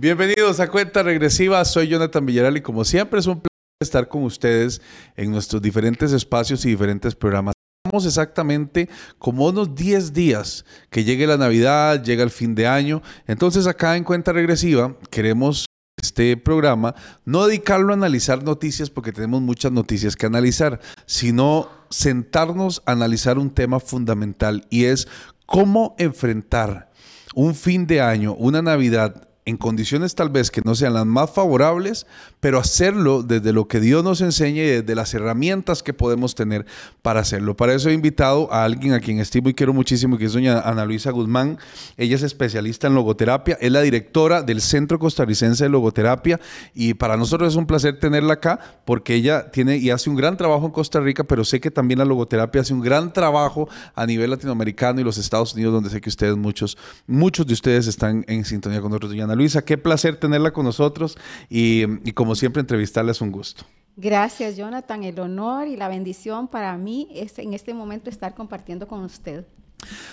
Bienvenidos a Cuenta Regresiva. Soy Jonathan Villaral y como siempre es un placer estar con ustedes en nuestros diferentes espacios y diferentes programas. Estamos exactamente como unos 10 días que llegue la Navidad, llega el fin de año. Entonces acá en Cuenta Regresiva queremos este programa no dedicarlo a analizar noticias porque tenemos muchas noticias que analizar, sino sentarnos a analizar un tema fundamental y es cómo enfrentar un fin de año, una Navidad en condiciones tal vez que no sean las más favorables, pero hacerlo desde lo que Dios nos enseña y desde las herramientas que podemos tener para hacerlo. Para eso he invitado a alguien a quien estimo y quiero muchísimo, que es doña Ana Luisa Guzmán. Ella es especialista en logoterapia, es la directora del Centro Costarricense de Logoterapia y para nosotros es un placer tenerla acá porque ella tiene y hace un gran trabajo en Costa Rica, pero sé que también la logoterapia hace un gran trabajo a nivel latinoamericano y los Estados Unidos, donde sé que ustedes, muchos, muchos de ustedes están en sintonía con nosotros. Doña Ana Luisa, qué placer tenerla con nosotros y, como siempre entrevistarla es un gusto. Gracias, Jonathan. El honor y la bendición para mí es en este momento estar compartiendo con usted.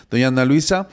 Doña Ana Luisa,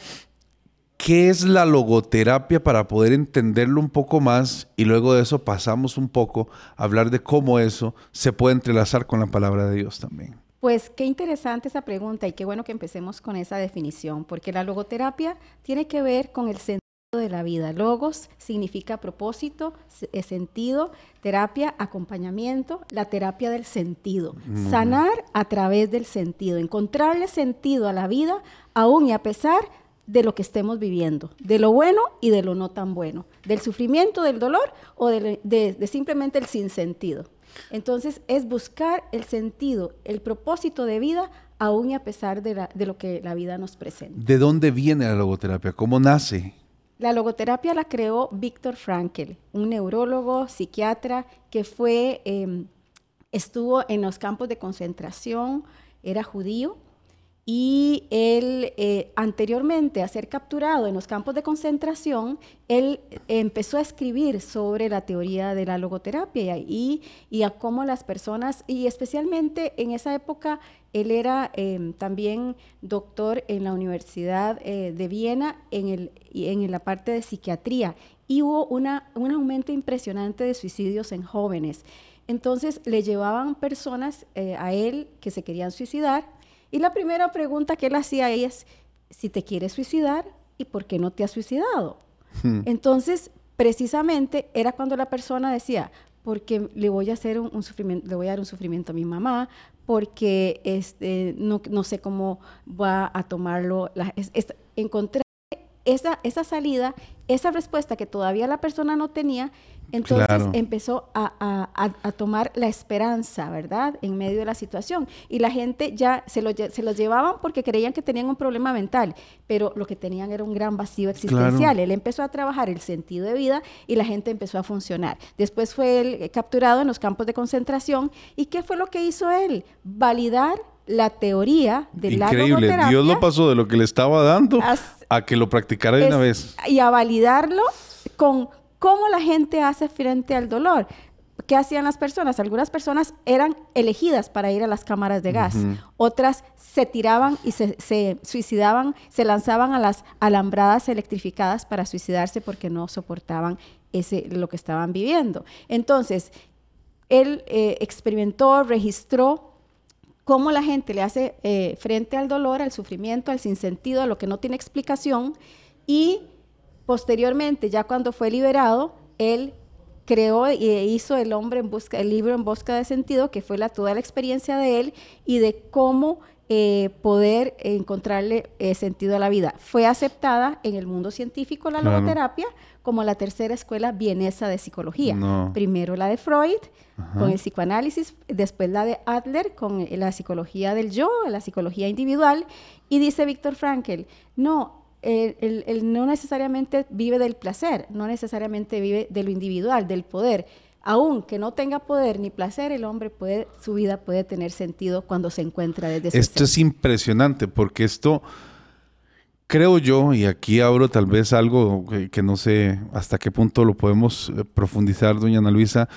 ¿qué es la logoterapia para poder entenderlo un poco más? Y luego de eso pasamos un poco a hablar de cómo eso se puede entrelazar con la palabra de Dios también. Pues qué interesante esa pregunta y qué bueno que empecemos con esa definición, porque la logoterapia tiene que ver con el sentido de la vida. Logos significa propósito, eh, sentido, terapia, acompañamiento, la terapia del sentido. Sanar a través del sentido, encontrarle sentido a la vida aún y a pesar de lo que estemos viviendo, de lo bueno y de lo no tan bueno, del sufrimiento, del dolor o de, simplemente el sinsentido. Entonces es buscar el sentido, el propósito de vida aún y a pesar de, de lo que la vida nos presenta. ¿De dónde viene la logoterapia? ¿Cómo nace? La logoterapia la creó Víctor Frankl, un neurólogo, psiquiatra que fue, em, estuvo en los campos de concentración, era judío, y él, eh, anteriormente a ser capturado en los campos de concentración, él empezó a escribir sobre la teoría de la logoterapia y, y a cómo las personas, y especialmente en esa época, él era em, también doctor en la Universidad eh, de Viena en, el, en la parte de psiquiatría y hubo una, un aumento impresionante de suicidios en jóvenes. Entonces le llevaban personas eh, a él que se querían suicidar y la primera pregunta que él hacía es, si te quieres suicidar, ¿y por qué no te has suicidado? Hmm. Entonces, precisamente era cuando la persona decía, porque le voy a hacer un, sufrimiento, le voy a dar un sufrimiento a mi mamá, porque este, no, sé cómo va a tomarlo. La, encontré esa, esa salida, esa respuesta que todavía la persona no tenía entonces empezó a, tomar la esperanza, ¿verdad? En medio de la situación. Y la gente ya se, se los llevaban porque creían que tenían un problema mental, pero lo que tenían era un gran vacío existencial. Él empezó a trabajar el sentido de vida y la gente empezó a funcionar. Después fue él eh, capturado en los campos de concentración. ¿Y qué fue lo que hizo él? Validar la teoría de Increíble. la Dios lo pasó de lo que le estaba dando a, que lo practicara de una vez. Y a validarlo con ¿Cómo la gente hace frente al dolor? ¿Qué hacían las personas? Algunas personas eran elegidas para ir a las cámaras de gas, otras se tiraban y se, suicidaban, se lanzaban a las alambradas electrificadas para suicidarse porque no soportaban ese, lo que estaban viviendo. Entonces, él eh, experimentó, registró cómo la gente le hace eh, frente al dolor, al sufrimiento, al sinsentido, a lo que no tiene explicación y Posteriormente, ya cuando fue liberado, él creó e hizo el hombre en busca, el libro en busca de sentido, que fue toda la experiencia de él y de cómo eh, poder encontrarle eh, sentido a la vida. Fue aceptada en el mundo científico la logoterapia como la tercera escuela vienesa de psicología. Primero la de Freud con el psicoanálisis, después la de Adler con la psicología del yo, la psicología individual, y dice Víctor Frankl, no, él, no necesariamente vive del placer, no necesariamente vive de lo individual, del poder. Aunque no tenga poder ni placer, el hombre puede, su vida puede tener sentido cuando se encuentra desde Esto es impresionante porque esto creo yo, y aquí abro tal vez algo que, no sé hasta qué punto lo podemos eh, profundizar, doña Ana Luisa,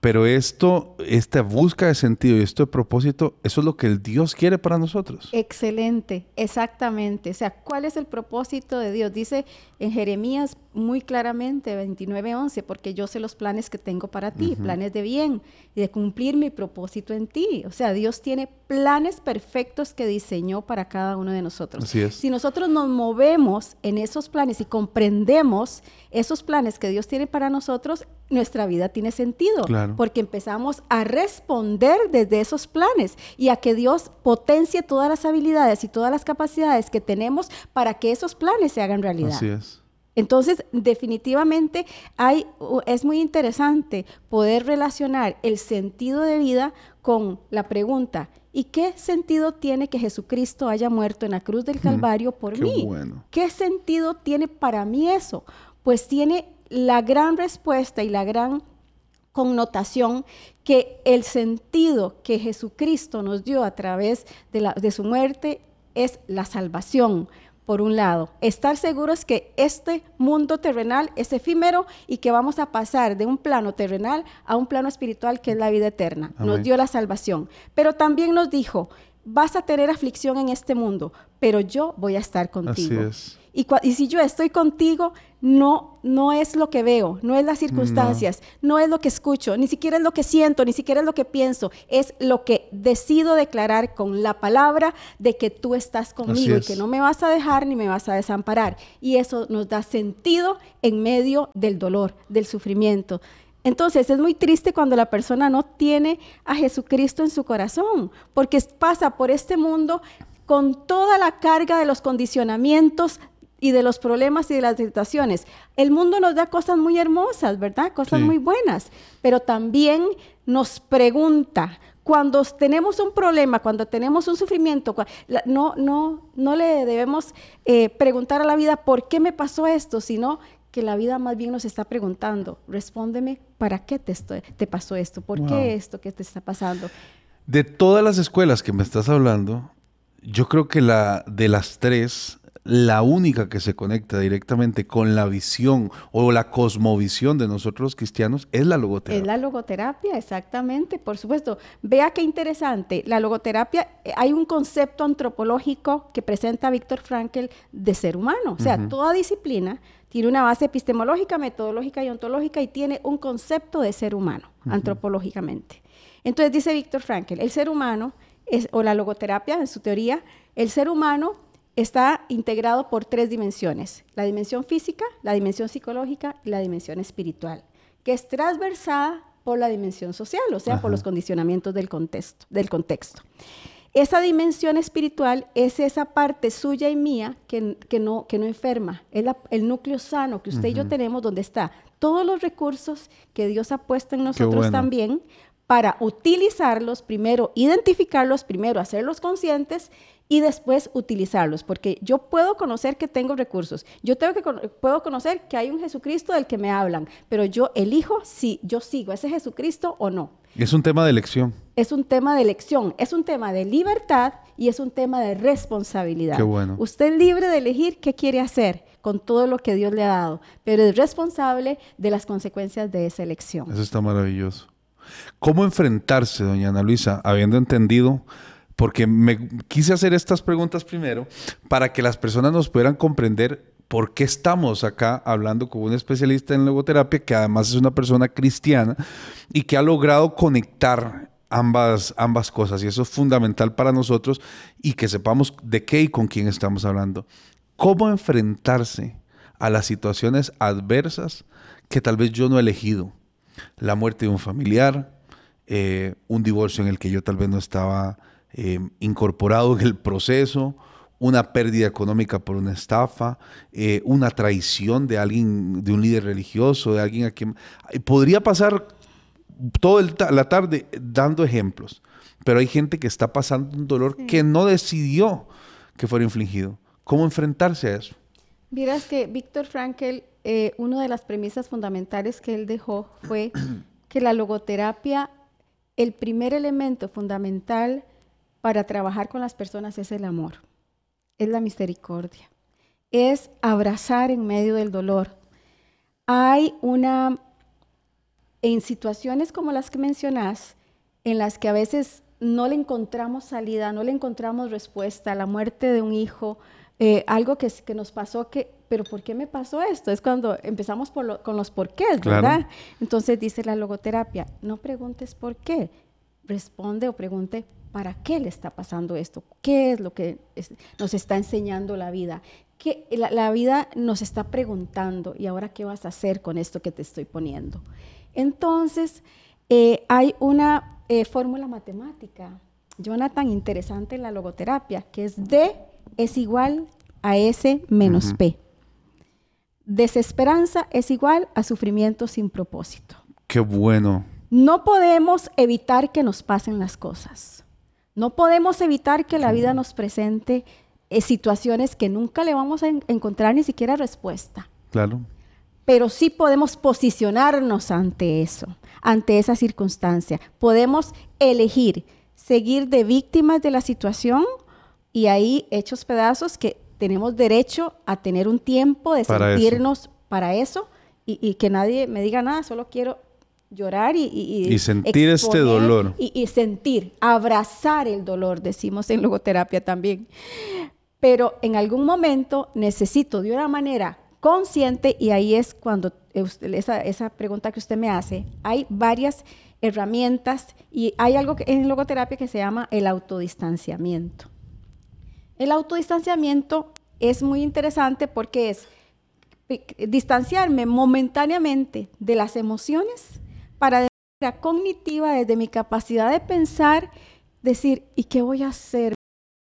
pero esto, esta búsqueda de sentido y esto de propósito, eso es lo que el Dios quiere para nosotros. Excelente, exactamente. O sea, ¿cuál es el propósito de Dios? Dice en Jeremías muy claramente 29:11, porque yo sé los planes que tengo para ti, planes de bien y de cumplir mi propósito en ti. O sea, Dios tiene planes perfectos que diseñó para cada uno de nosotros. Así es. Si nosotros nos movemos en esos planes y comprendemos esos planes que Dios tiene para nosotros, nuestra vida tiene sentido, Claro. porque empezamos a responder desde esos planes y a que Dios potencie todas las habilidades y todas las capacidades que tenemos para que esos planes se hagan realidad. Así es. Entonces, definitivamente hay, es muy interesante poder relacionar el sentido de vida con la pregunta, ¿y qué sentido tiene que Jesucristo haya muerto en la cruz del Calvario por qué mí? bueno. ¿Qué sentido tiene para mí eso? Pues tiene la gran respuesta y la gran connotación que el sentido que Jesucristo nos dio a través de, la- de su muerte es la salvación. Por un lado, estar seguros que este mundo terrenal es efímero y que vamos a pasar de un plano terrenal a un plano espiritual que es la vida eterna. Amén. Nos dio la salvación. Pero también nos dijo, vas a tener aflicción en este mundo, pero yo voy a estar contigo. Así es. Y, y si yo estoy contigo, no, no es lo que veo, no es las circunstancias, no. es lo que escucho, ni siquiera es lo que siento, ni siquiera es lo que pienso, es lo que decido declarar con la palabra de que tú estás conmigo y que no me vas a dejar ni me vas a desamparar. Y eso nos da sentido en medio del dolor, del sufrimiento. Entonces es muy triste cuando la persona no tiene a Jesucristo en su corazón, porque pasa por este mundo con toda la carga de los condicionamientos y de los problemas y de las situaciones. El mundo nos da cosas muy hermosas, ¿verdad? Cosas Sí. muy buenas, pero también nos pregunta, cuando tenemos un problema, cuando tenemos un sufrimiento, no, no, no le debemos eh, preguntar a la vida por qué me pasó esto, sino que la vida más bien nos está preguntando, respóndeme, ¿para qué te, estoy- te pasó esto? ¿Por Wow. qué esto que te está pasando? De todas las escuelas que me estás hablando, yo creo que la de las tres, la única que se conecta directamente con la visión o la cosmovisión de nosotros cristianos es la logoterapia. Es la logoterapia, exactamente, por supuesto. Vea qué interesante. La logoterapia, eh, hay un concepto antropológico que presenta Víctor Frankl de ser humano. O sea, toda disciplina tiene una base epistemológica, metodológica y ontológica y tiene un concepto de ser humano, antropológicamente. Entonces dice Víctor Frankl, el ser humano, es, o la logoterapia en su teoría, el ser humano está integrado por tres dimensiones, la dimensión física, la dimensión psicológica y la dimensión espiritual, que es transversada por la dimensión social, o sea, Ajá. por los condicionamientos del contexto. Del contexto. Esa dimensión espiritual es esa parte suya y mía que, que no, que no enferma, es la- el núcleo sano que usted y yo tenemos donde está todos los recursos que Dios ha puesto en nosotros bueno. también para utilizarlos, primero identificarlos, primero hacerlos conscientes y después utilizarlos, porque yo puedo conocer que tengo recursos, yo tengo que puedo conocer que hay un Jesucristo del que me hablan, pero yo elijo si yo sigo ese Jesucristo o no. Es un tema de elección. Es un tema de elección, es un tema de libertad y es un tema de responsabilidad. Qué bueno. Usted es libre de elegir qué quiere hacer con todo lo que Dios le ha dado, pero es responsable de las consecuencias de esa elección. Eso está maravilloso. ¿Cómo enfrentarse, doña Ana Luisa, habiendo entendido? Porque me quise hacer estas preguntas primero para que las personas nos pudieran comprender por qué estamos acá hablando con un especialista en logoterapia, que además es una persona cristiana y que ha logrado conectar ambas, ambas cosas. Y eso es fundamental para nosotros y que sepamos de qué y con quién estamos hablando. ¿Cómo enfrentarse a las situaciones adversas que tal vez yo no he elegido? La muerte de un familiar, eh, un divorcio en el que yo tal vez no estaba eh, incorporado en el proceso, una pérdida económica por una estafa, eh, una traición de alguien, de un líder religioso, de alguien a quien... Podría pasar toda la tarde dando ejemplos, pero hay gente que está pasando un dolor que no decidió que fuera infligido. ¿Cómo enfrentarse a eso? Vieras que Víctor Frankl, eh, una de las premisas fundamentales que él dejó fue que la logoterapia, el primer elemento fundamental para trabajar con las personas es el amor, es la misericordia, es abrazar en medio del dolor. Hay una, en situaciones como las que mencionás, en las que a veces no le encontramos salida, no le encontramos respuesta, la muerte de un hijo, eh, algo que, que nos pasó que, pero ¿por qué me pasó esto? Es cuando empezamos con los por qué, ¿verdad? Entonces dice la logoterapia, no preguntes por qué, responde o pregunte para qué le está pasando esto, qué es lo que nos está enseñando la vida, que la, vida nos está preguntando, ¿y ahora qué vas a hacer con esto que te estoy poniendo? Entonces, eh, hay una eh, fórmula matemática, Jonathan, interesante en la logoterapia, que es D es igual a S menos P. Desesperanza es igual a sufrimiento sin propósito. Qué bueno. No podemos evitar que nos pasen las cosas. No podemos evitar que la vida nos presente eh, situaciones que nunca le vamos a encontrar ni siquiera respuesta. Claro. Pero sí podemos posicionarnos ante eso, ante esa circunstancia. Podemos elegir seguir de víctimas de la situación y ahí hechos pedazos que tenemos derecho a tener un tiempo de sentirnos para eso y, que nadie me diga nada, solo quiero llorar y, y, sentir este dolor. Y, sentir, abrazar el dolor, decimos en logoterapia también. Pero en algún momento necesito de una manera consciente, y ahí es cuando esa, esa pregunta que usted me hace, hay varias herramientas y hay algo en logoterapia que se llama el autodistanciamiento. El autodistanciamiento es muy interesante porque es distanciarme momentáneamente de las emociones para de manera cognitiva, desde mi capacidad de pensar, decir, ¿y qué voy a hacer?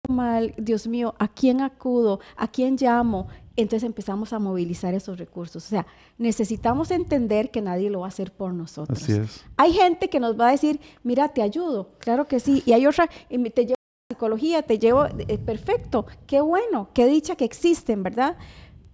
mal, Dios mío, ¿a quién acudo? ¿A quién llamo? Entonces empezamos a movilizar esos recursos. O sea, necesitamos entender que nadie lo va a hacer por nosotros. Así es. Hay gente que nos va a decir, mira, te ayudo. Claro que sí. Y hay otra, te llevo psicología, te llevo, eh, perfecto, qué bueno, qué dicha que existen, ¿verdad?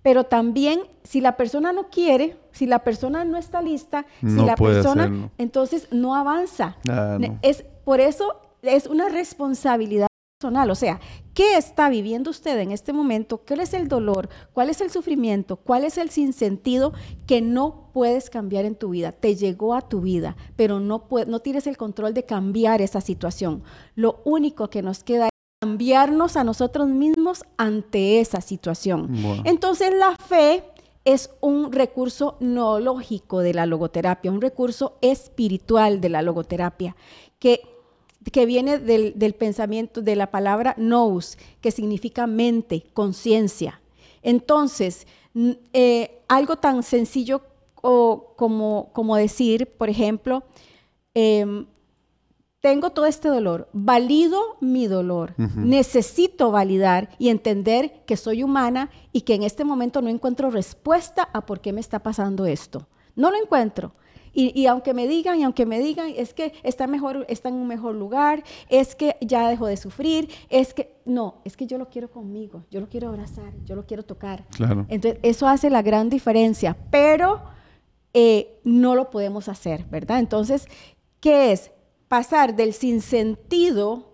pero también si la persona no quiere, si la persona no está lista, si la persona, entonces no avanza. Ah, es por eso es una responsabilidad personal, o sea, ¿qué está viviendo usted en este momento? ¿Cuál es el dolor? ¿Cuál es el sufrimiento? ¿Cuál es el sinsentido que no puedes cambiar en tu vida? Te llegó a tu vida, pero no no tienes el control de cambiar esa situación. Lo único que nos queda cambiarnos a nosotros mismos ante esa situación. Entonces la fe es un recurso noológico de la logoterapia, un recurso espiritual de la logoterapia, que, que viene del, pensamiento de la palabra nous, que significa mente, conciencia. Entonces, eh, algo tan sencillo como, como decir, por ejemplo, em, tengo todo este dolor, valido mi dolor, necesito validar y entender que soy humana y que en este momento no encuentro respuesta a por qué me está pasando esto. No lo encuentro. Y, aunque me digan, y aunque me digan, es que está, mejor, está en un mejor lugar, es que ya dejó de sufrir, es que, no, es que yo lo quiero conmigo, yo lo quiero abrazar, yo lo quiero tocar. Claro. Entonces, eso hace la gran diferencia, pero eh, no lo podemos hacer, ¿verdad? Entonces, ¿qué es? pasar del sinsentido,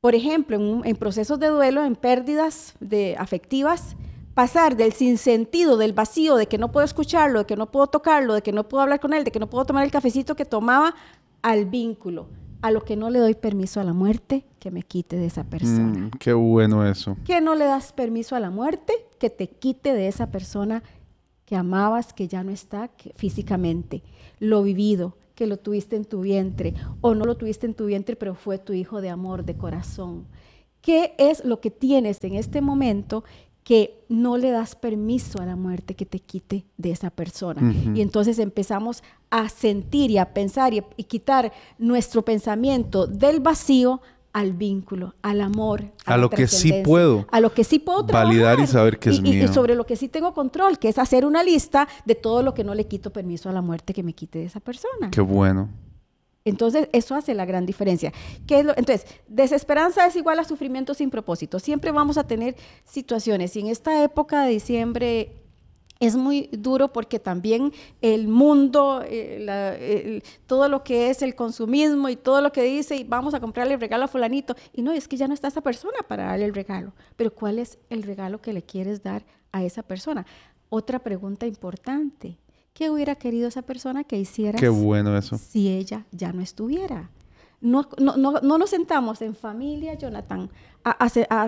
por ejemplo, en, procesos de duelo, en pérdidas de, afectivas, pasar del sinsentido, del vacío, de que no puedo escucharlo, de que no puedo tocarlo, de que no puedo hablar con él, de que no puedo tomar el cafecito que tomaba, al vínculo, a lo que no le doy permiso a la muerte, que me quite de esa persona. Mm, qué bueno eso. Que no le das permiso a la muerte, que te quite de esa persona que amabas, que ya no está físicamente. Lo vivido, que lo tuviste en tu vientre o no lo tuviste en tu vientre, pero fue tu hijo de amor, de corazón. ¿Qué es lo que tienes en este momento que no le das permiso a la muerte que te quite de esa persona? Y entonces empezamos a sentir y a pensar y, y quitar nuestro pensamiento del vacío al vínculo, al amor, a, lo que sí puedo, a lo que sí puedo validar y saber que es mío. Y sobre lo que sí tengo control, que es hacer una lista de todo lo que no le quito permiso a la muerte que me quite de esa persona. Qué bueno. Entonces, eso hace la gran diferencia. Entonces, desesperanza es igual a sufrimiento sin propósito. Siempre vamos a tener situaciones. Y en esta época de diciembre es muy duro porque también el mundo, eh, todo lo que es el consumismo y todo lo que dice, y vamos a comprarle el regalo a fulanito, y no, es que ya no está esa persona para darle el regalo, pero ¿cuál es el regalo que le quieres dar a esa persona? Otra pregunta importante, ¿qué hubiera querido esa persona que hiciera Qué bueno eso. si ella ya no estuviera? No, no, no, nos sentamos en familia, Jonathan,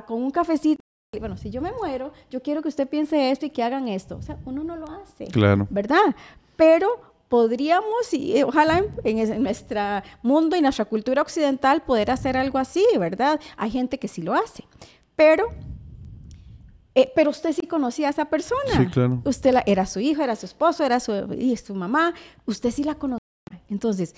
con un cafecito bueno, si yo me muero, yo quiero que usted piense esto y que hagan esto. O sea, uno no lo hace. Claro. ¿Verdad? Pero podríamos, y eh, ojalá en, en nuestro mundo y nuestra cultura occidental, poder hacer algo así, ¿verdad? Hay gente que sí lo hace. Pero eh, pero usted sí conocía a esa persona. Sí, claro. Usted la, era su hijo, era su esposo, era su, y su mamá. Usted sí la conocía. Entonces,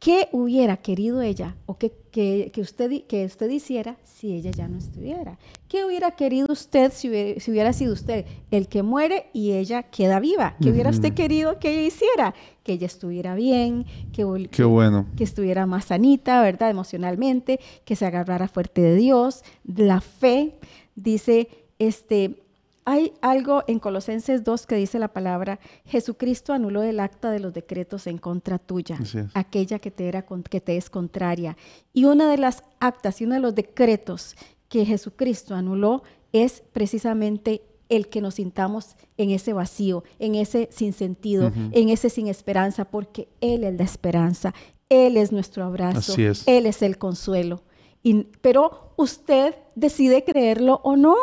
¿qué hubiera querido ella o qué, que, que, usted, que usted hiciera si ella ya no estuviera? ¿Qué hubiera querido usted si hubiera, si hubiera sido usted el que muere y ella queda viva? ¿Qué hubiera usted querido que ella hiciera? Que ella estuviera bien, que, Qué que, bueno. que estuviera más sanita, ¿verdad? Emocionalmente, que se agarrara fuerte de Dios, la fe. Dice este, hay algo en Colosenses 2 que dice la palabra, Jesucristo anuló el acta de los decretos en contra tuya, aquella que te, era, que te es contraria. Y una de las actas y uno de los decretos que Jesucristo anuló es precisamente el que nos sintamos en ese vacío, en ese sinsentido, uh -huh. en ese sin esperanza, porque Él es la esperanza, Él es nuestro abrazo, es. Él es el consuelo. Y, pero usted decide creerlo o no,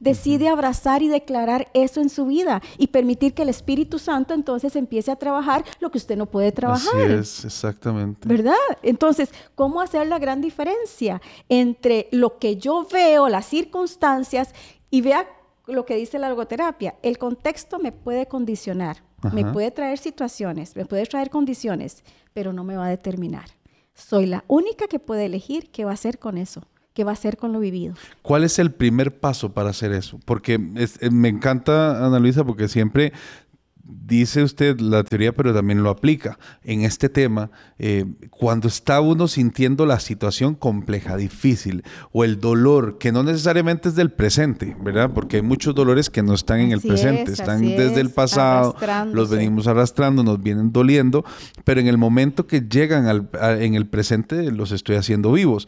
decide abrazar y declarar eso en su vida y permitir que el Espíritu Santo entonces empiece a trabajar lo que usted no puede trabajar. Así es, exactamente. ¿Verdad? Entonces, ¿cómo hacer la gran diferencia entre lo que yo veo, las circunstancias y vea lo que dice la logoterapia? El contexto me puede condicionar, Ajá. me puede traer situaciones, me puede traer condiciones, pero no me va a determinar. Soy la única que puede elegir qué va a hacer con eso, qué va a hacer con lo vivido. ¿Cuál es el primer paso para hacer eso? Porque es, me encanta, Ana Luisa, porque siempre dice usted la teoría, pero también lo aplica en este tema. Eh, cuando está uno sintiendo la situación compleja, difícil, o el dolor, que no necesariamente es del presente, ¿verdad? Porque hay muchos dolores que no están en el Así presente, es, están desde el pasado, los venimos arrastrando, nos vienen doliendo, pero en el momento que llegan al, a- en el presente los estoy haciendo vivos.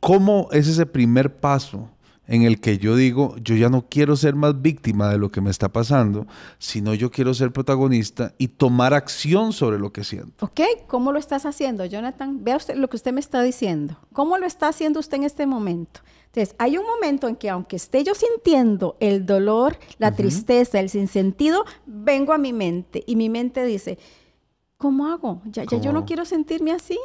¿Cómo es ese primer paso? En el que yo digo, yo ya no quiero ser más víctima de lo que me está pasando, sino yo quiero ser protagonista y tomar acción sobre lo que siento. ¿Ok? ¿Cómo lo estás haciendo, Jonathan? Vea usted lo que usted me está diciendo. ¿Cómo lo está haciendo usted en este momento? Entonces, hay un momento en que aunque esté yo sintiendo el dolor, la tristeza, el sinsentido, vengo a mi mente y mi mente dice, ¿cómo hago? Ya, ya yo no quiero sentirme así.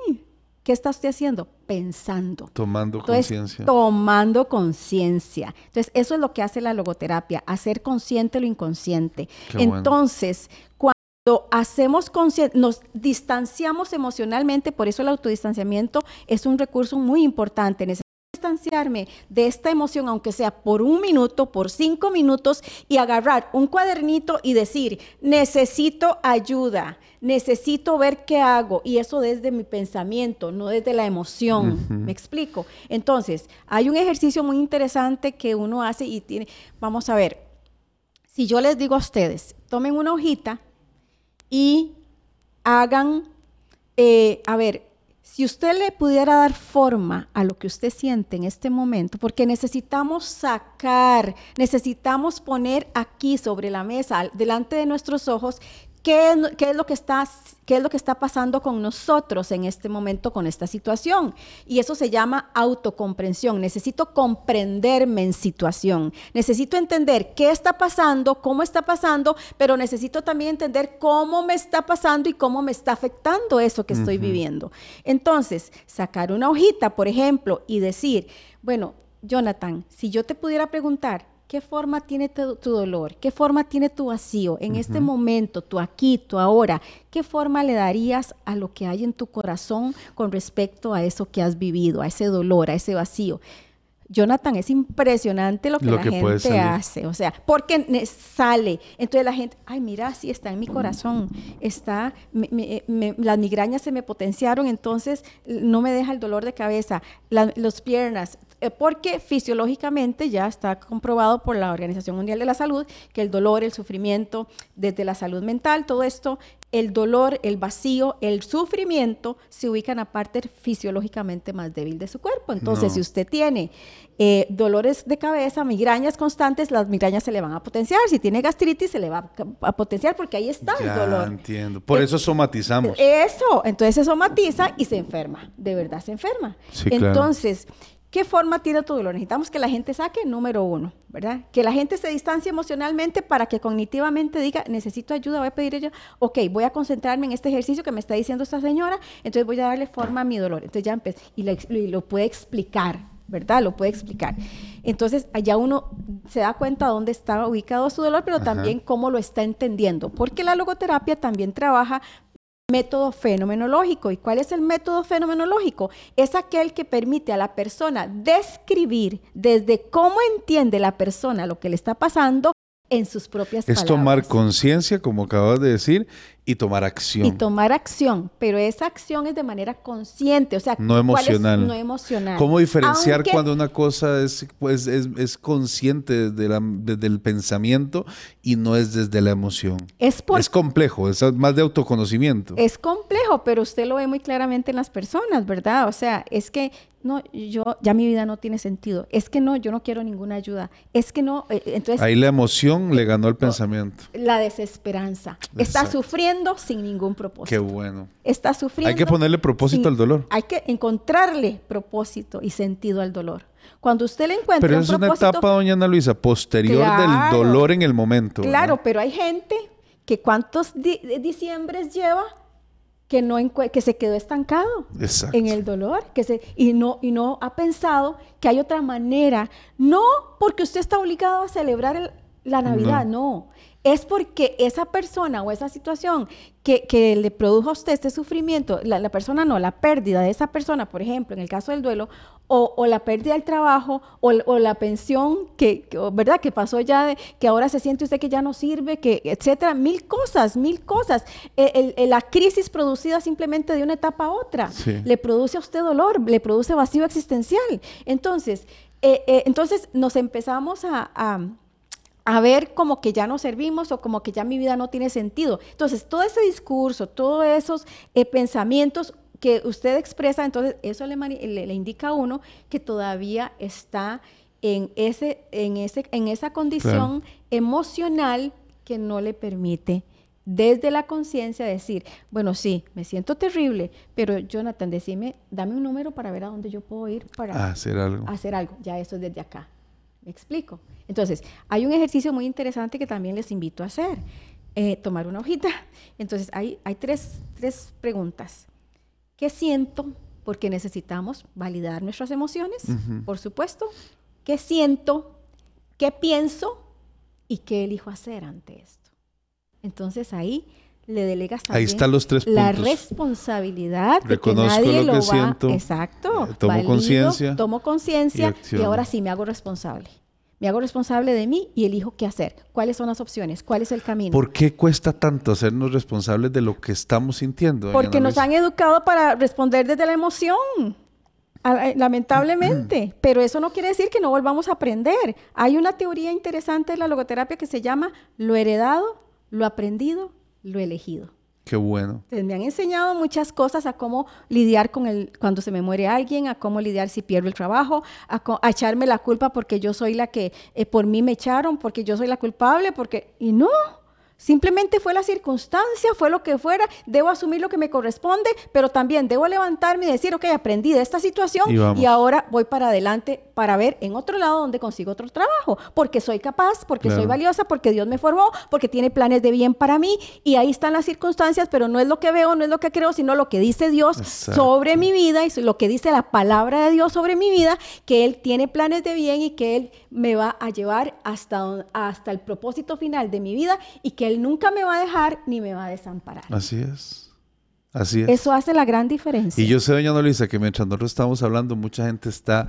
¿Qué está usted haciendo? Pensando. Tomando conciencia. tomando conciencia. Entonces, eso es lo que hace la logoterapia, hacer consciente lo inconsciente. Qué bueno. Entonces, cuando hacemos consciente, nos distanciamos emocionalmente, por eso el autodistanciamiento es un recurso muy importante. Distanciarme de esta emoción, aunque sea por un minuto, por cinco minutos, y agarrar un cuadernito y decir, necesito ayuda, necesito ver qué hago, y eso desde mi pensamiento, no desde la emoción. ¿Me explico? Entonces, hay un ejercicio muy interesante que uno hace y tiene, vamos a ver, si yo les digo a ustedes, tomen una hojita y hagan, eh, a ver, si usted le pudiera dar forma a lo que usted siente en este momento, porque necesitamos sacar, necesitamos poner aquí sobre la mesa, delante de nuestros ojos, qué es, qué es lo que está, qué es lo que está pasando con nosotros en este momento, con esta situación. Y eso se llama autocomprensión. Necesito comprenderme en situación. Necesito entender qué está pasando, cómo está pasando, pero necesito también entender cómo me está pasando y cómo me está afectando eso que estoy viviendo. Entonces, sacar una hojita, por ejemplo, y decir, bueno, Jonathan, si yo te pudiera preguntar, ¿qué forma tiene tu, tu dolor? ¿Qué forma tiene tu vacío? En este momento, tu aquí, tu ahora, ¿qué forma le darías a lo que hay en tu corazón con respecto a eso que has vivido, a ese dolor, a ese vacío? Jonathan, es impresionante lo que Lo la que gente hace, o sea, porque sale. Entonces la gente, ay, mira, sí, está en mi corazón, está, me- me- me- las migrañas se me potenciaron, entonces no me deja el dolor de cabeza, la- las piernas, eh, porque fisiológicamente ya está comprobado por la Organización Mundial de la Salud que el dolor, el sufrimiento, desde la salud mental, todo esto, el dolor, el vacío, el sufrimiento se ubican en la parte fisiológicamente más débil de su cuerpo. Entonces, No. si usted tiene eh, dolores de cabeza, migrañas constantes, las migrañas se le van a potenciar. Si tiene gastritis, se le va a, a potenciar porque ahí está el dolor. entiendo. Por Eh, eso somatizamos. Eso, entonces se somatiza y se enferma, de verdad se enferma. Sí, claro. ¿Qué forma tiene tu dolor? Necesitamos que la gente saque número uno, ¿verdad? Que la gente se distancie emocionalmente para que cognitivamente diga, necesito ayuda, voy a pedir ayuda. Ok, voy a concentrarme en este ejercicio que me está diciendo esta señora, entonces voy a darle forma a mi dolor. Entonces ya empecé, y lo, y lo puede explicar, ¿verdad? Lo puede explicar. Entonces, allá uno se da cuenta dónde está ubicado su dolor, pero también cómo lo está entendiendo, porque la logoterapia también trabaja método fenomenológico. ¿Y cuál es el método fenomenológico? Es aquel que permite a la persona describir desde cómo entiende la persona lo que le está pasando en sus propias palabras. Es tomar conciencia, como acabas de decir, y tomar acción. Y tomar acción, pero esa acción es de manera consciente, o sea, no emocional. no emocional. ¿Cómo diferenciar cuando una cosa es, pues, es, consciente desde, el pensamiento y no es desde la emoción? Es, es complejo, es más de autoconocimiento. Es complejo, pero usted lo ve muy claramente en las personas, ¿verdad? O sea, es que no, yo ya mi vida no tiene sentido. Es que no, yo no quiero ninguna ayuda. Es que no, eh, entonces ahí la emoción le ganó el pensamiento. La desesperanza. Está sufriendo sin ningún propósito. Qué bueno. Está sufriendo. Hay que ponerle propósito al dolor. Hay que encontrarle propósito y sentido al dolor. Cuando usted le encuentra Pero es una etapa, doña Ana Luisa, posterior del dolor en el momento. Claro, pero hay gente que cuántos diciembres lleva que, no que se quedó estancado en el dolor que se, y, no, y no ha pensado que hay otra manera. No porque usted está obligado a celebrar la Navidad, no es porque esa persona o esa situación que, le produjo a usted este sufrimiento, la, persona no, la pérdida de esa persona, por ejemplo, en el caso del duelo, o, la pérdida del trabajo, o, la pensión que, ¿verdad? Que pasó ya, de, que ahora se siente usted que ya no sirve, que, etcétera, mil cosas, mil cosas. E, la crisis producida simplemente de una etapa a otra, le produce a usted dolor, le produce vacío existencial. Entonces, eh, eh, entonces nos empezamos a a ver como que ya no servimos o como que ya mi vida no tiene sentido. Entonces, todo ese discurso, todos esos eh, pensamientos que usted expresa, entonces eso le, le, indica a uno que todavía está en, ese, en, ese, en esa condición emocional que no le permite desde la conciencia decir, bueno, sí, me siento terrible, pero Jonathan, decime, dame un número para ver a dónde yo puedo ir para hacer algo. Hacer algo, ya eso es desde acá. ¿Me explico? Entonces, hay un ejercicio muy interesante que también les invito a hacer. Eh, tomar una hojita. Entonces, hay, hay tres, tres preguntas. ¿Qué siento? Porque necesitamos validar nuestras emociones, por supuesto. ¿Qué siento? ¿Qué pienso? ¿Y qué elijo hacer ante esto? Entonces ahí le delegas también Ahí están los tres la responsabilidad de que nadie lo, va. Exacto. Eh, tomo conciencia. Tomo conciencia y, ahora sí me hago responsable. Me hago responsable de mí y elijo qué hacer. ¿Cuáles son las opciones? ¿Cuál es el camino? ¿Por qué cuesta tanto hacernos responsables de lo que estamos sintiendo? Porque nos han educado para responder desde la emoción. Eh, lamentablemente, pero eso no quiere decir que no volvamos a aprender. Hay una teoría interesante de la logoterapia que se llama lo heredado, lo aprendido lo elegido. Qué bueno. me han enseñado muchas cosas a cómo lidiar con el cuando se me muere alguien, a cómo lidiar si pierdo el trabajo, a, echarme la culpa porque yo soy la que eh, por mí me echaron, porque yo soy la culpable, porque y no, Simplemente fue la circunstancia, fue lo que fuera, debo asumir lo que me corresponde, pero también debo levantarme y decir, ok, aprendí de esta situación y, ahora voy para adelante para ver en otro lado donde consigo otro trabajo, porque soy capaz, porque soy valiosa, porque Dios me formó, porque tiene planes de bien para mí y ahí están las circunstancias, pero no es lo que veo, no es lo que creo, sino lo que dice Dios sobre mi vida y lo que dice la palabra de Dios sobre mi vida, que Él tiene planes de bien y que Él me va a llevar hasta, hasta el propósito final de mi vida y que él nunca me va a dejar ni me va a desamparar. Así es. Así es. Eso hace la gran diferencia. Y yo sé, doña Luisa, que mientras nosotros estamos hablando, mucha gente está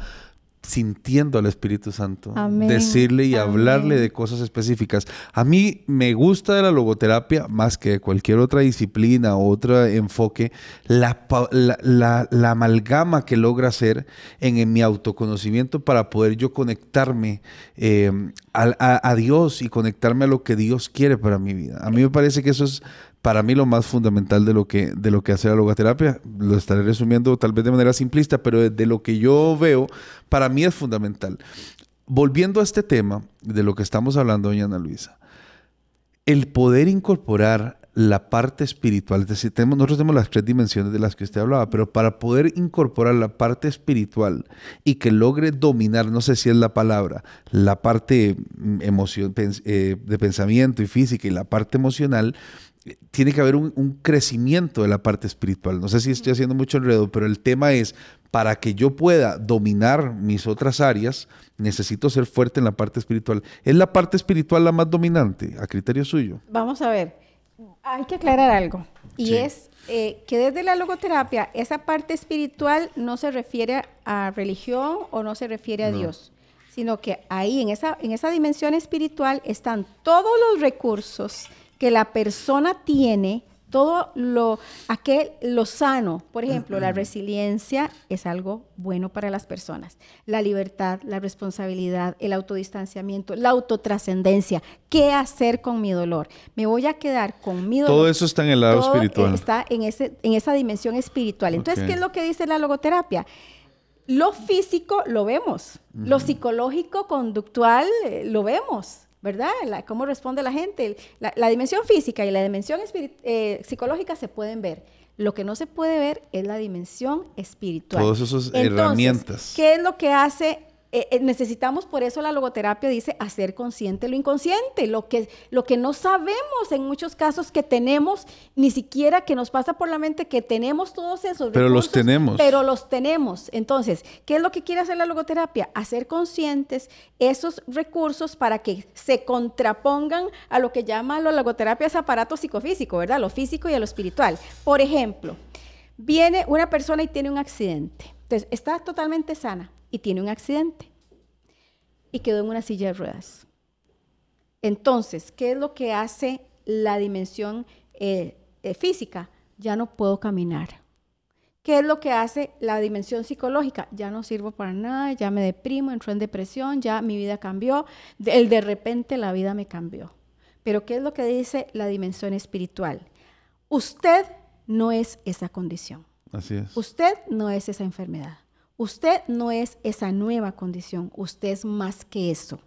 sintiendo al Espíritu Santo, decirle y hablarle de cosas específicas. A mí me gusta de la logoterapia más que de cualquier otra disciplina o otro enfoque, la, la, amalgama que logra hacer en, mi autoconocimiento para poder yo conectarme eh, a, a Dios y conectarme a lo que Dios quiere para mi vida. A mí me parece que eso es para mí lo más fundamental de lo que, de lo que hace la logoterapia, lo estaré resumiendo tal vez de manera simplista, pero de lo que yo veo, para mí es fundamental. Volviendo a este tema de lo que estamos hablando, doña Ana Luisa, el poder incorporar la parte espiritual, es decir, tenemos, nosotros tenemos las tres dimensiones de las que usted hablaba, pero para poder incorporar la parte espiritual y que logre dominar, no sé si es la palabra, la parte mm, emoción, eh, de pensamiento y física y la parte emocional, tiene que haber un, crecimiento de la parte espiritual. No sé si estoy haciendo mucho enredo, pero el tema es, para que yo pueda dominar mis otras áreas, necesito ser fuerte en la parte espiritual. ¿Es la parte espiritual la más dominante, a criterio suyo? Vamos a ver, hay que aclarar algo, y es eh, que desde la logoterapia, esa parte espiritual no se refiere a religión o no se refiere a Dios sino que ahí en esa, en esa dimensión espiritual están todos los recursos que la persona tiene todo lo, aquel, lo sano, por ejemplo, la resiliencia es algo bueno para las personas. La libertad, la responsabilidad, el autodistanciamiento, la autotrascendencia. ¿Qué hacer con mi dolor? Me voy a quedar con mi dolor. Todo eso está en el lado espiritual. Está en, ese, en esa dimensión espiritual. Entonces, ¿qué es lo que dice la logoterapia? Lo físico lo vemos, lo psicológico, conductual, eh, lo vemos. ¿Verdad? cómo responde la gente. La, dimensión física y la dimensión eh, psicológica se pueden ver. Lo que no se puede ver es la dimensión espiritual. Todas esas herramientas. ¿Qué es lo que hace eh, eh, necesitamos por eso la logoterapia dice hacer consciente lo inconsciente, lo que, lo que no sabemos en muchos casos que tenemos, ni siquiera que nos pasa por la mente que tenemos todos esos. Pero los tenemos. Pero los tenemos. Entonces, ¿qué es lo que quiere hacer la logoterapia? Hacer conscientes esos recursos para que se contrapongan a lo que llama la logoterapia es aparato psicofísico, ¿verdad? Lo físico y a lo espiritual. Por ejemplo, viene una persona y tiene un accidente. Entonces, está totalmente sana y tiene un accidente y quedó en una silla de ruedas. Entonces, ¿qué es lo que hace la dimensión eh, eh, física? Ya no puedo caminar. ¿Qué es lo que hace la dimensión psicológica? Ya no sirvo para nada, ya me deprimo, entro en depresión, ya mi vida cambió, el de repente la vida me cambió. Pero ¿qué es lo que dice la dimensión espiritual? Usted no es esa condición. Así es. Usted no es esa enfermedad. Usted no es esa nueva condición, usted es más que eso.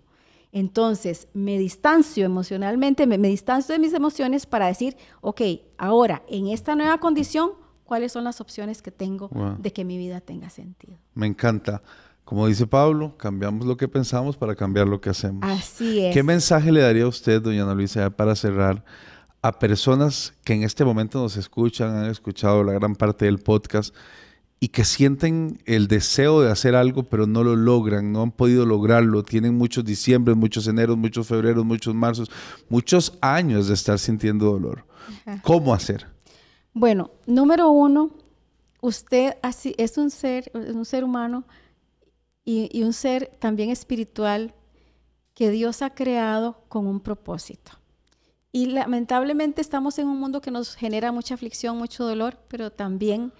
Entonces, me distancio emocionalmente, me, distancio de mis emociones para decir, ok, ahora, en esta nueva condición, ¿cuáles son las opciones que tengo de que mi vida tenga sentido? Me encanta. Como dice Pablo, cambiamos lo que pensamos para cambiar lo que hacemos. Así es. ¿Qué mensaje le daría a usted, doña Ana Luisa, para cerrar a personas que en este momento nos escuchan, han escuchado la gran parte del podcast y que sienten el deseo de hacer algo, pero no lo logran, no han podido lograrlo. Tienen muchos diciembre, muchos eneros, muchos febreros, muchos marzos, muchos años de estar sintiendo dolor. ¿Cómo hacer? Bueno, número uno, usted así, es un ser, un ser humano y, y un ser también espiritual que Dios ha creado con un propósito. Y lamentablemente estamos en un mundo que nos genera mucha aflicción, mucho dolor, pero también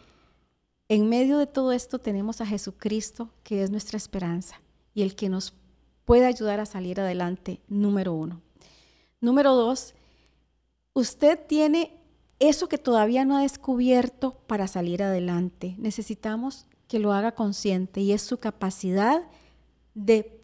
en medio de todo esto tenemos a Jesucristo, que es nuestra esperanza y el que nos puede ayudar a salir adelante, número uno. Número dos, usted tiene eso que todavía no ha descubierto para salir adelante. Necesitamos que lo haga consciente y es su capacidad de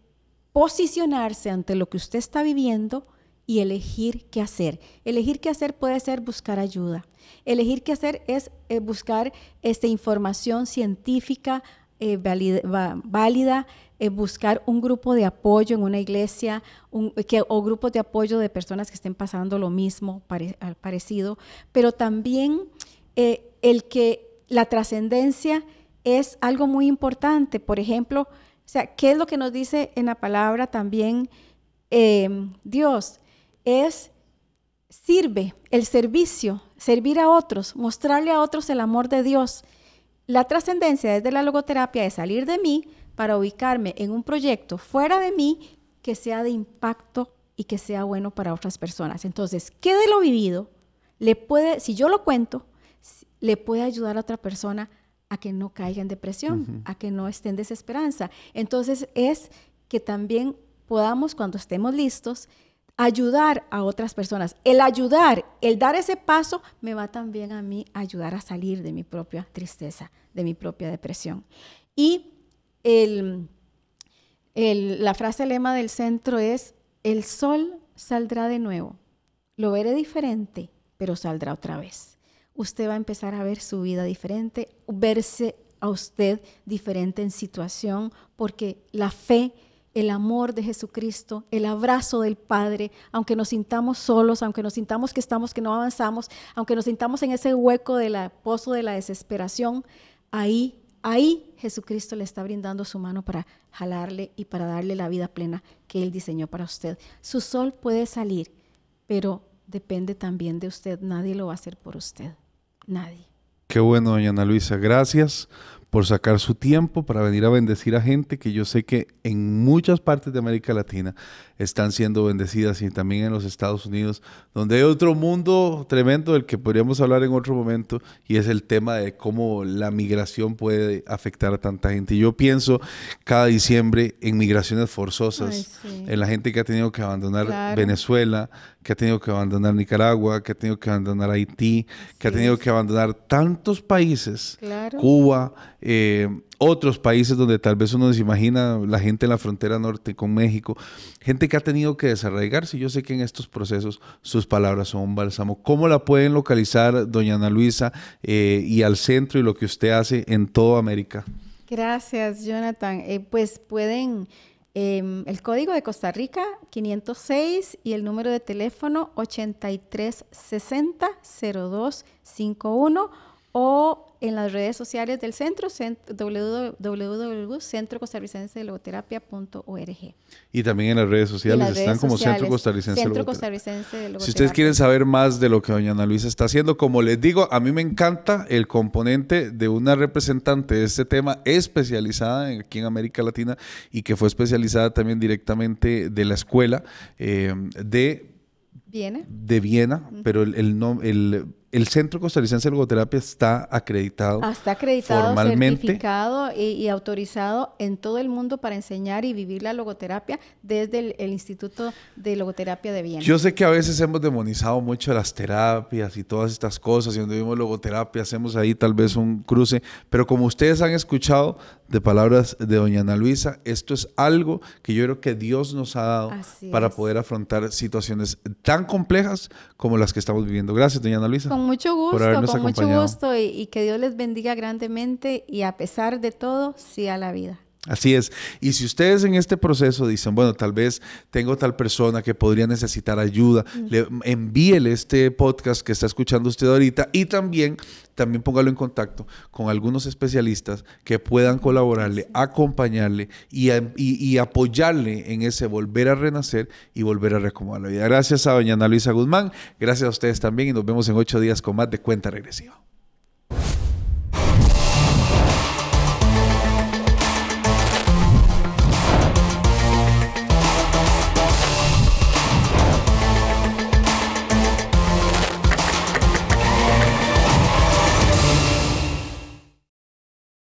posicionarse ante lo que usted está viviendo y elegir qué hacer. Elegir qué hacer puede ser buscar ayuda. Elegir qué hacer es eh, buscar esta información científica eh, válida, eh, buscar un grupo de apoyo en una iglesia o grupos de apoyo de personas que estén pasando lo mismo, parecido, pero también el que la trascendencia es algo muy importante. Por ejemplo, o sea, ¿qué es lo que nos dice en la palabra también Dios? Es sirve, el servicio, servir a otros, mostrarle a otros el amor de Dios. La trascendencia desde la logoterapia es salir de mí para ubicarme en un proyecto fuera de mí que sea de impacto y que sea bueno para otras personas. Entonces, ¿qué de lo vivido le puede, si yo lo cuento, le puede ayudar a otra persona a que no caiga en depresión, a que no esté en desesperanza? Entonces, es que también podamos, cuando estemos listos, ayudar a otras personas. El ayudar, el dar ese paso, me va también a mí ayudar a salir de mi propia tristeza, de mi propia depresión. Y el, la frase lema del centro es, el sol saldrá de nuevo, lo veré diferente, pero saldrá otra vez. Usted va a empezar a ver su vida diferente, verse a usted diferente en situación, porque la fe el amor de Jesucristo, el abrazo del Padre, aunque nos sintamos solos, aunque nos sintamos que estamos, que no avanzamos, aunque nos sintamos en ese hueco del pozo de la desesperación, ahí, ahí Jesucristo le está brindando su mano para jalarle y para darle la vida plena que Él diseñó para usted. Su sol puede salir, pero depende también de usted. Nadie lo va a hacer por usted. Nadie. Qué bueno, doña Ana Luisa. Gracias por sacar su tiempo para venir a bendecir a gente que yo sé que en muchas partes de América Latina están siendo bendecidas y también en los Estados Unidos, donde hay otro mundo tremendo del que podríamos hablar en otro momento y es el tema de cómo la migración puede afectar a tanta gente. Yo pienso cada diciembre en migraciones forzosas, en la gente que ha tenido que abandonar Venezuela, que ha tenido que abandonar Nicaragua, que ha tenido que abandonar Haití, que ha tenido que abandonar tantos países, Cuba, eh, otros países donde tal vez uno se imagina la gente en la frontera norte con México, gente que ha tenido que desarraigarse. Yo sé que en estos procesos sus palabras son un bálsamo. ¿Cómo la pueden localizar, doña Ana Luisa, eh, y al centro y lo que usted hace en toda América? Gracias, Jonathan. Eh, pues pueden, em, el código de Costa Rica, 506, y el número de teléfono 8360-0251 o en las redes sociales del centro, www.centrocostarricense Y también en las redes sociales están como Centro Costarricense, Centro Costarricense de Logoterapia. Si ustedes quieren saber más de lo que doña Ana Luisa está haciendo, como les digo, a mí me encanta el componente de una representante de este tema especializada aquí en América Latina y que fue especializada también directamente de la escuela eh, de Viena. De Viena, pero el, el, el, el Centro Costarricense de Logoterapia está acreditado. Ah, está acreditado, formalmente. certificado y, autorizado en todo el mundo para enseñar y vivir la logoterapia desde el, Instituto de Logoterapia de Viena. Yo sé que a veces hemos demonizado mucho las terapias y todas estas cosas, y donde vimos logoterapia hacemos ahí tal vez un cruce, pero como ustedes han escuchado de palabras de doña Ana Luisa, esto es algo que yo creo que Dios nos ha dado para poder afrontar situaciones tan complejas como las que estamos viviendo. Gracias, doña Ana Luisa con mucho gusto, con mucho gusto y, que Dios les bendiga grandemente y a pesar de todo, sí a la vida. Así es. Y si ustedes en este proceso dicen, bueno, tal vez tengo tal persona que podría necesitar ayuda, envíele este podcast que está escuchando usted ahorita y también, también póngalo en contacto con algunos especialistas que puedan colaborarle, acompañarle y, y, apoyarle en ese volver a renacer y volver a recomodar la vida. Gracias a doña Ana Luisa Guzmán, gracias a ustedes también y nos vemos en ocho días con más de Cuenta Regresiva.